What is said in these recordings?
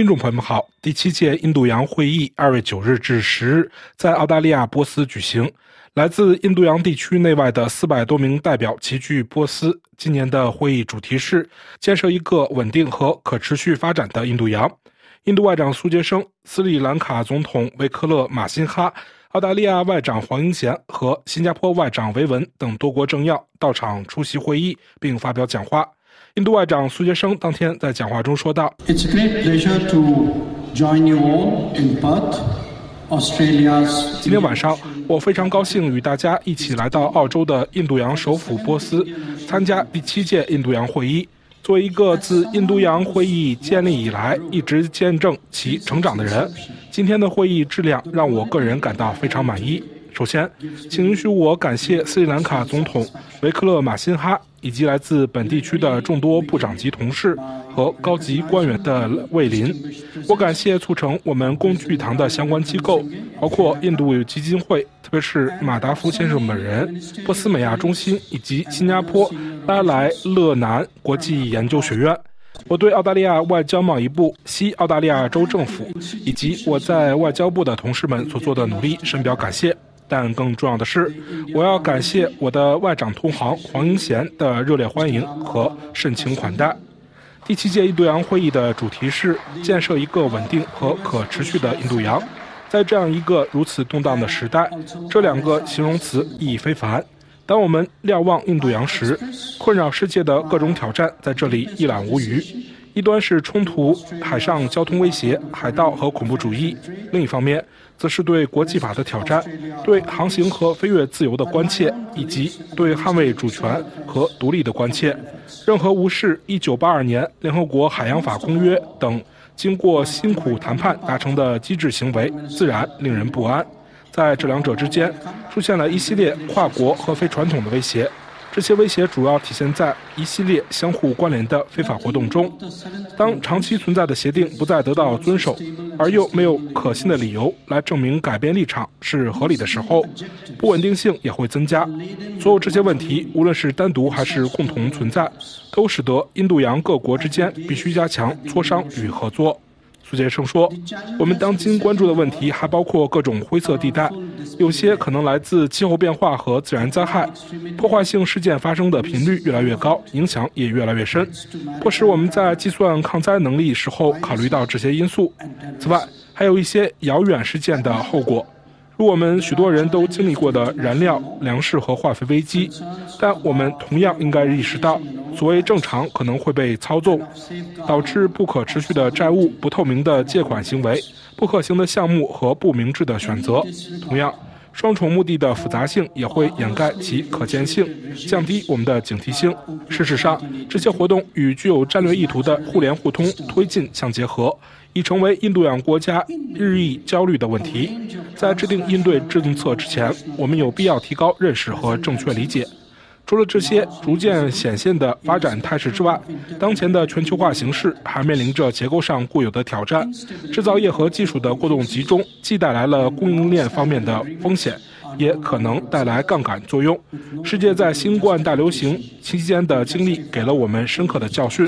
听众朋友们好，第七届印度洋会议二月九日至十日在澳大利亚波斯举行。来自印度洋地区内外的四百多名代表齐聚波斯。今年的会议主题是建设一个稳定和可持续发展的印度洋。印度外长苏杰生、斯里兰卡总统维克勒马辛哈、澳大利亚外长黄英贤和新加坡外长维文等多国政要到场出席会议，并发表讲话。印度外长苏杰生当天在讲话中说道：“It's a great pleasure to join you all in Perth, Australia's。今天晚上，我非常高兴与大家一起来到澳洲的印度洋首府波斯，参加第七届印度洋会议。作为一个自印度洋会议建立以来一直见证其成长的人，今天的会议质量让我个人感到非常满意。”首先，请允许我感谢斯里兰卡总统维克勒马辛哈以及来自本地区的众多部长级同事和高级官员的莅临。我感谢促成我们工具堂的相关机构，包括印度基金会，特别是马达夫先生本人、波斯美亚中心以及新加坡拉莱勒南国际研究学院。我对澳大利亚外交贸易部、西澳大利亚州政府以及我在外交部的同事们所做的努力深表感谢。但更重要的是，我要感谢我的外长同行黄英贤的热烈欢迎和盛情款待。第七届印度洋会议的主题是建设一个稳定和可持续的印度洋。在这样一个如此动荡的时代，这两个形容词意义非凡。当我们瞭望印度洋时，困扰世界的各种挑战在这里一览无余。一端是冲突、海上交通威胁、海盗和恐怖主义；另一方面，则是对国际法的挑战，对航行和飞越自由的关切，以及对捍卫主权和独立的关切。任何无视1982年联合国海洋法公约等经过辛苦谈判达成的机制行为，自然令人不安。在这两者之间，出现了一系列跨国和非传统的威胁。这些威胁主要体现在一系列相互关联的非法活动中。当长期存在的协定不再得到遵守，而又没有可信的理由来证明改变立场是合理的时候，不稳定性也会增加。所有这些问题，无论是单独还是共同存在，都使得印度洋各国之间必须加强磋商与合作。苏杰生说：“我们当今关注的问题还包括各种灰色地带，有些可能来自气候变化和自然灾害，破坏性事件发生的频率越来越高，影响也越来越深，迫使我们在计算抗灾能力时候考虑到这些因素。此外，还有一些遥远事件的后果。”如我们许多人都经历过的燃料、粮食和化肥危机，但我们同样应该意识到，所谓正常可能会被操纵，导致不可持续的债务、不透明的借款行为、不可行的项目和不明智的选择。同样，双重目的的复杂性也会掩盖其可见性，降低我们的警惕性。事实上，这些活动与具有战略意图的互联互通推进相结合。已成为印度洋国家日益焦虑的问题。在制定应对政策之前，我们有必要提高认识和正确理解。除了这些逐渐显现的发展态势之外，当前的全球化形势还面临着结构上固有的挑战。制造业和技术的过度集中，既带来了供应链方面的风险，也可能带来杠杆作用。世界在新冠大流行期间的经历给了我们深刻的教训。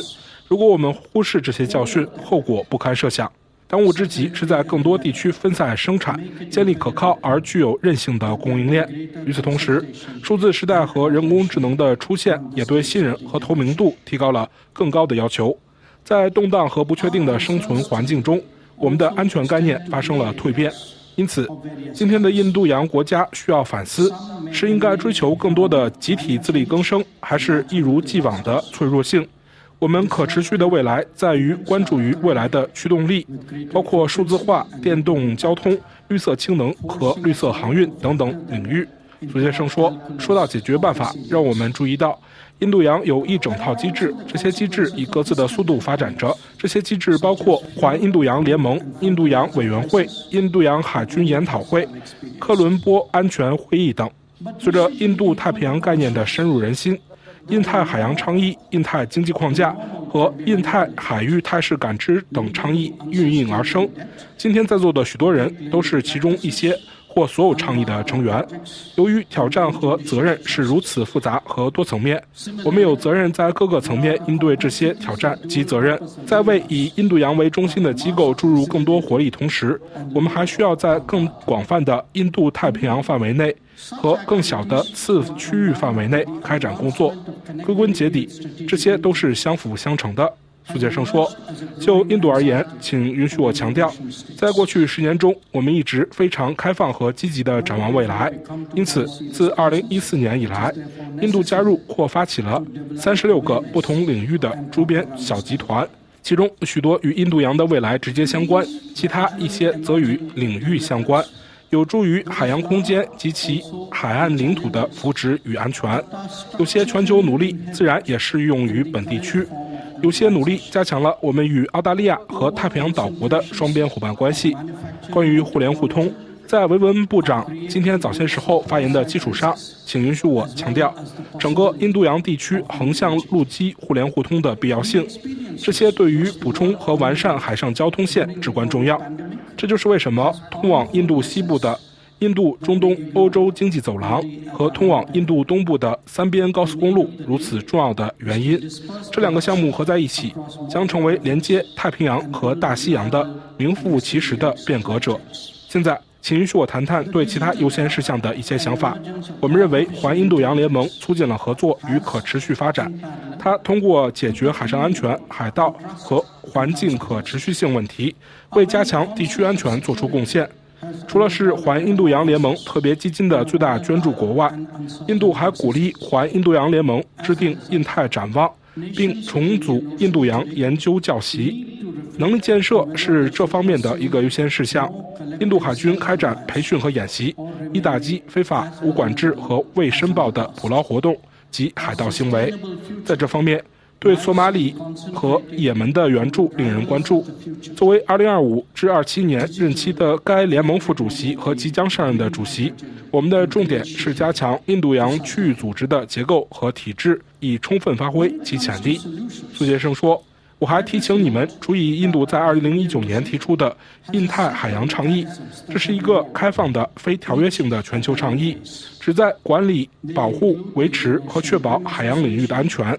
如果我们忽视这些教训，后果不堪设想。当务之急是在更多地区分散生产，建立可靠而具有韧性的供应链。与此同时，数字时代和人工智能的出现也对信任和透明度提高了更高的要求。在动荡和不确定的生存环境中，我们的安全概念发生了蜕变。因此，今天的印度洋国家需要反思：是应该追求更多的集体自力更生，还是一如既往的脆弱性？我们可持续的未来在于关注于未来的驱动力，包括数字化、电动交通、绿色氢能和绿色航运等等领域。苏先生说：“说到解决办法，让我们注意到，印度洋有一整套机制，这些机制以各自的速度发展着。这些机制包括环印度洋联盟、印度洋委员会、印度洋海军研讨会、科伦坡安全会议等。随着印度太平洋概念的深入人心。”印太海洋倡议、印太经济框架和印太海域态势感知等倡议应运而生。今天在座的许多人都是其中一些或所有倡议的成员。由于挑战和责任是如此复杂和多层面，我们有责任在各个层面应对这些挑战及责任。在为以印度洋为中心的机构注入更多活力同时，我们还需要在更广泛的印度太平洋范围内和更小的次区域范围内开展工作。归根结底，这些都是相辅相成的。苏杰生说：“就印度而言，请允许我强调，在过去十年中，我们一直非常开放和积极地展望未来。因此，自2014年以来，印度加入或发起了36个不同领域的周边小集团，其中许多与印度洋的未来直接相关，其他一些则与领域相关，有助于海洋空间及其海岸领土的福祉与安全。有些全球努力自然也适用于本地区。”有些努力加强了我们与澳大利亚和太平洋岛国的双边伙伴关系。关于互联互通，在维文部长今天早些时候发言的基础上，请允许我强调整个印度洋地区横向陆基互联互通的必要性。这些对于补充和完善海上交通线至关重要。这就是为什么通往印度西部的。印度、中东、欧洲经济走廊和通往印度东部的三边高速公路如此重要的原因，这两个项目合在一起，将成为连接太平洋和大西洋的名副其实的变革者。现在，请允许我谈谈对其他优先事项的一些想法。我们认为，环印度洋联盟促进了合作与可持续发展，它通过解决海上安全、海盗和环境可持续性问题，为加强地区安全做出贡献。除了是环印度洋联盟特别基金的最大捐助国外，印度还鼓励环印度洋联盟制定印太展望，并重组印度洋研究教习。能力建设是这方面的一个优先事项。印度海军开展培训和演习，以打击非法、无管制和未申报的捕捞活动及海盗行为。在这方面，对索马里和也门的援助令人关注。作为2025至27年任期的该联盟副主席和即将上任的主席，我们的重点是加强印度洋区域组织的结构和体制，以充分发挥其潜力。苏杰生说：“我还提醒你们注意印度在2019年提出的印太海洋倡议，这是一个开放的、非条约性的全球倡议，旨在管理、保护、维持和确保海洋领域的安全。”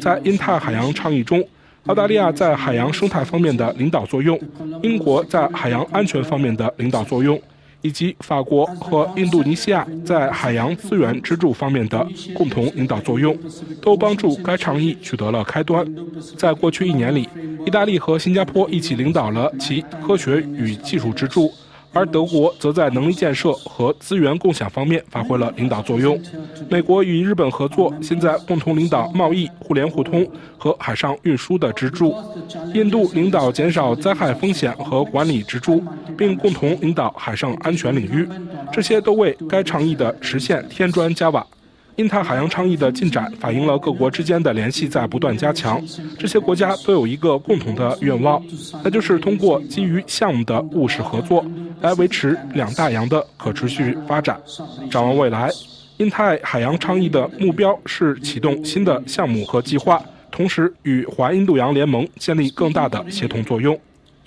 在印太海洋倡议中，澳大利亚在海洋生态方面的领导作用，英国在海洋安全方面的领导作用，以及法国和印度尼西亚在海洋资源支柱方面的共同引导作用，都帮助该倡议取得了开端。在过去一年里，意大利和新加坡一起领导了其科学与技术支柱。而德国则在能力建设和资源共享方面发挥了领导作用。美国与日本合作，现在共同领导贸易、互联互通和海上运输的支柱。印度领导减少灾害风险和管理支柱，并共同领导海上安全领域。这些都为该倡议的实现添砖加瓦。印太海洋倡议的进展反映了各国之间的联系在不断加强。这些国家都有一个共同的愿望，那就是通过基于项目的务实合作，来维持两大洋的可持续发展。展望未来，印太海洋倡议的目标是启动新的项目和计划，同时与环印度洋联盟建立更大的协同作用。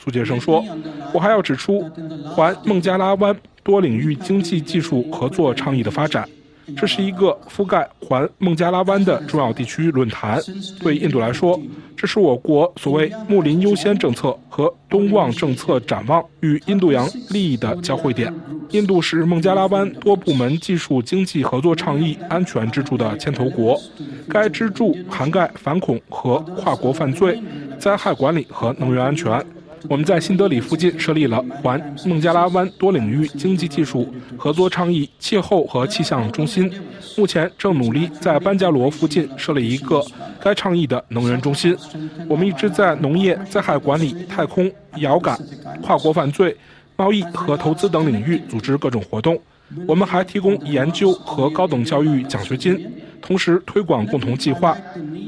苏杰生说：“我还要指出，环孟加拉湾多领域经济技术合作倡议的发展。”这是一个覆盖环孟加拉湾的重要地区论坛。对印度来说，这是我国所谓“睦邻优先”政策和东望政策展望与印度洋利益的交汇点。印度是孟加拉湾多部门技术经济合作倡议安全支柱的牵头国，该支柱涵盖反恐和跨国犯罪、灾害管理和能源安全。我们在新德里附近设立了环孟加拉湾多领域经济技术合作倡议气候和气象中心，目前正努力在班加罗附近设立一个该倡议的能源中心。我们一直在农业、灾害管理、太空、遥感、跨国犯罪、贸易和投资等领域组织各种活动。我们还提供研究和高等教育奖学金，同时推广共同计划，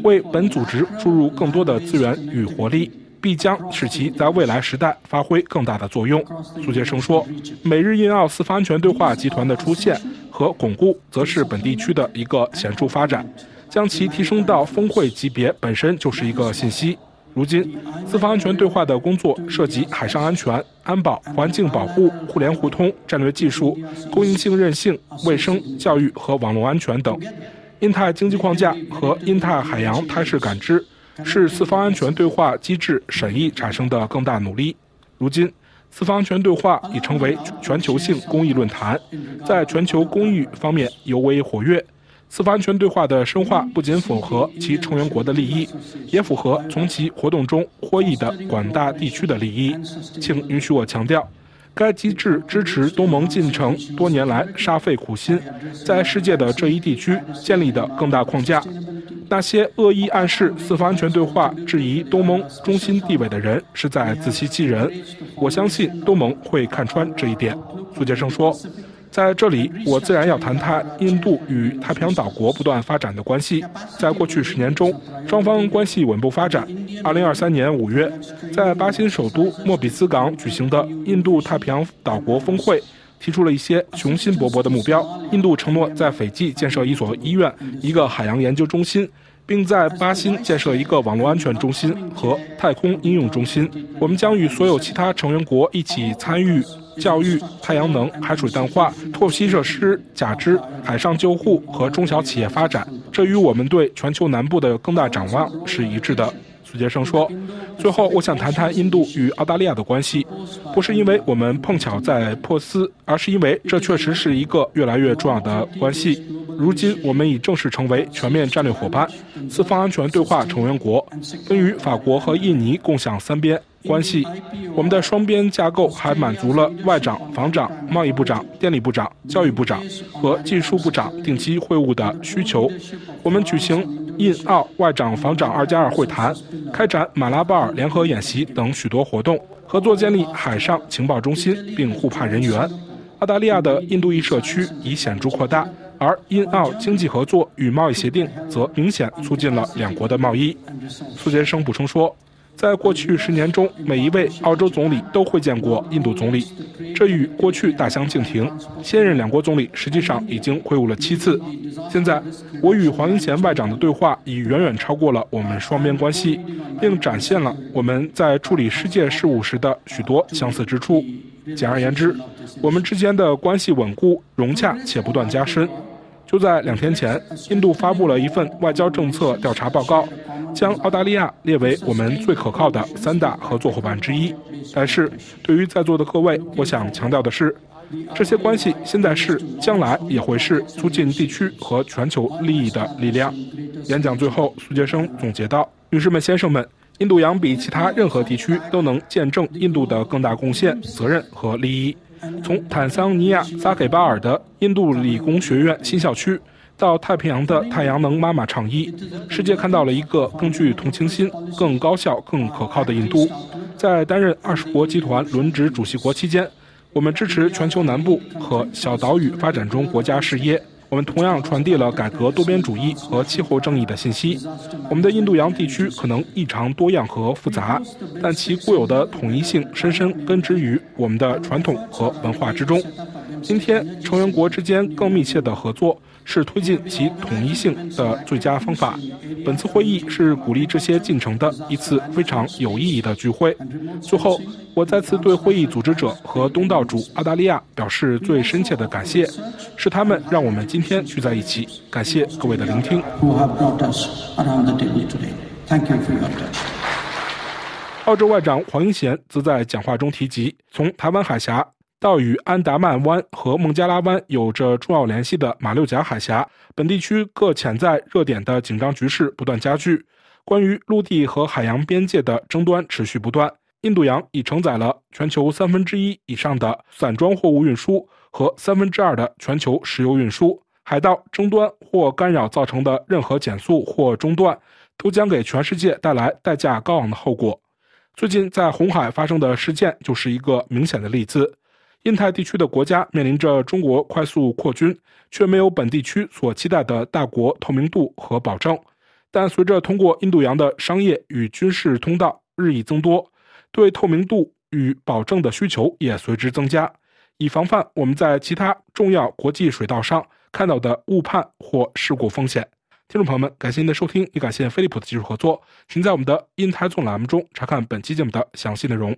为本组织注入更多的资源与活力。必将使其在未来时代发挥更大的作用，苏杰生说。美日印澳四方安全对话集团的出现和巩固，则是本地区的一个显著发展，将其提升到峰会级别本身就是一个信息。如今，四方安全对话的工作涉及海上安全、安保、环境保护、互联互通、战略技术、供应性韧性、卫生、教育和网络安全等。印太经济框架和印太海洋态势感知是四方安全对话机制审议产生的更大努力。如今，四方安全对话已成为全球性公益论坛，在全球公益方面尤为活跃。四方安全对话的深化不仅符合其成员国的利益，也符合从其活动中获益的广大地区的利益。请允许我强调，该机制支持东盟进程多年来煞费苦心，在世界的这一地区建立的更大框架。那些恶意暗示四方安全对话质疑东盟中心地位的人，是在自欺欺人。我相信东盟会看穿这一点。苏杰生说。在这里，我自然要谈谈印度与太平洋岛国不断发展的关系。在过去十年中，双方关系稳步发展。二零二三年五月，在巴新首都莫比斯港举行的印度太平洋岛国峰会，提出了一些雄心勃勃的目标。印度承诺在斐济建设一所医院、一个海洋研究中心，并在巴新建设一个网络安全中心和太空应用中心。我们将与所有其他成员国一起参与。教育、太阳能、海水淡化、透析设施、假肢、海上救护和中小企业发展，这与我们对全球南部的更大展望是一致的。苏杰生说：“最后，我想谈谈印度与澳大利亚的关系，不是因为我们碰巧在珀斯，而是因为这确实是一个越来越重要的关系。如今，我们已正式成为全面战略伙伴、四方安全对话成员国，并与法国和印尼共享三边。”关系，我们的双边架构还满足了外长、防长、贸易部长、电力部长、教育部长和技术部长定期会晤的需求。我们举行印澳外长、防长二加二会谈，开展马拉巴尔联合演习等许多活动，合作建立海上情报中心，并互派人员。澳大利亚的印度裔社区已显著扩大，而印澳经济合作与贸易协定则明显促进了两国的贸易。苏杰生补充说。在过去十年中，每一位澳洲总理都会见过印度总理，这与过去大相径庭。现任两国总理实际上已经会晤了七次。现在，我与黄英贤外长的对话已远远超过了我们双边关系，并展现了我们在处理世界事务时的许多相似之处。简而言之，我们之间的关系稳固、融洽且不断加深。就在两天前，印度发布了一份外交政策调查报告。将澳大利亚列为我们最可靠的三大合作伙伴之一。但是，对于在座的各位，我想强调的是，这些关系现在是，将来也会是促进地区和全球利益的力量。演讲最后，苏杰生总结道：“女士们、先生们，印度洋比其他任何地区都能见证印度的更大贡献、责任和利益。从坦桑尼亚扎给巴尔的印度理工学院新校区。”到太平洋的太阳能妈妈倡议，世界看到了一个更具同情心、更高效、更可靠的印度。在担任二十国集团轮值主席国期间，我们支持全球南部和小岛屿发展中国家事业。我们同样传递了改革多边主义和气候正义的信息。我们的印度洋地区可能异常多样和复杂，但其固有的统一性深深根植于我们的传统和文化之中。今天，成员国之间更密切的合作。是推进其统一性的最佳方法。本次会议是鼓励这些进程的一次非常有意义的聚会。最后，我再次对会议组织者和东道主澳大利亚表示最深切的感谢，是他们让我们今天聚在一起。感谢各位的聆听。澳洲外长黄英贤则在讲话中提及，从台湾海峡。到与安达曼湾和孟加拉湾有着重要联系的马六甲海峡，本地区各潜在热点的紧张局势不断加剧。关于陆地和海洋边界的争端持续不断。印度洋已承载了全球三分之一以上的散装货物运输和三分之二的全球石油运输。海盗争端或干扰造成的任何减速或中断，都将给全世界带来代价高昂的后果。最近在红海发生的事件就是一个明显的例子。印太地区的国家面临着中国快速扩军，却没有本地区所期待的大国透明度和保证。但随着通过印度洋的商业与军事通道日益增多，对透明度与保证的需求也随之增加，以防范我们在其他重要国际水道上看到的误判或事故风险。听众朋友们，感谢您的收听，也感谢飞利浦的技术合作。请在我们的“印太纵”栏目中查看本期节目的详细内容。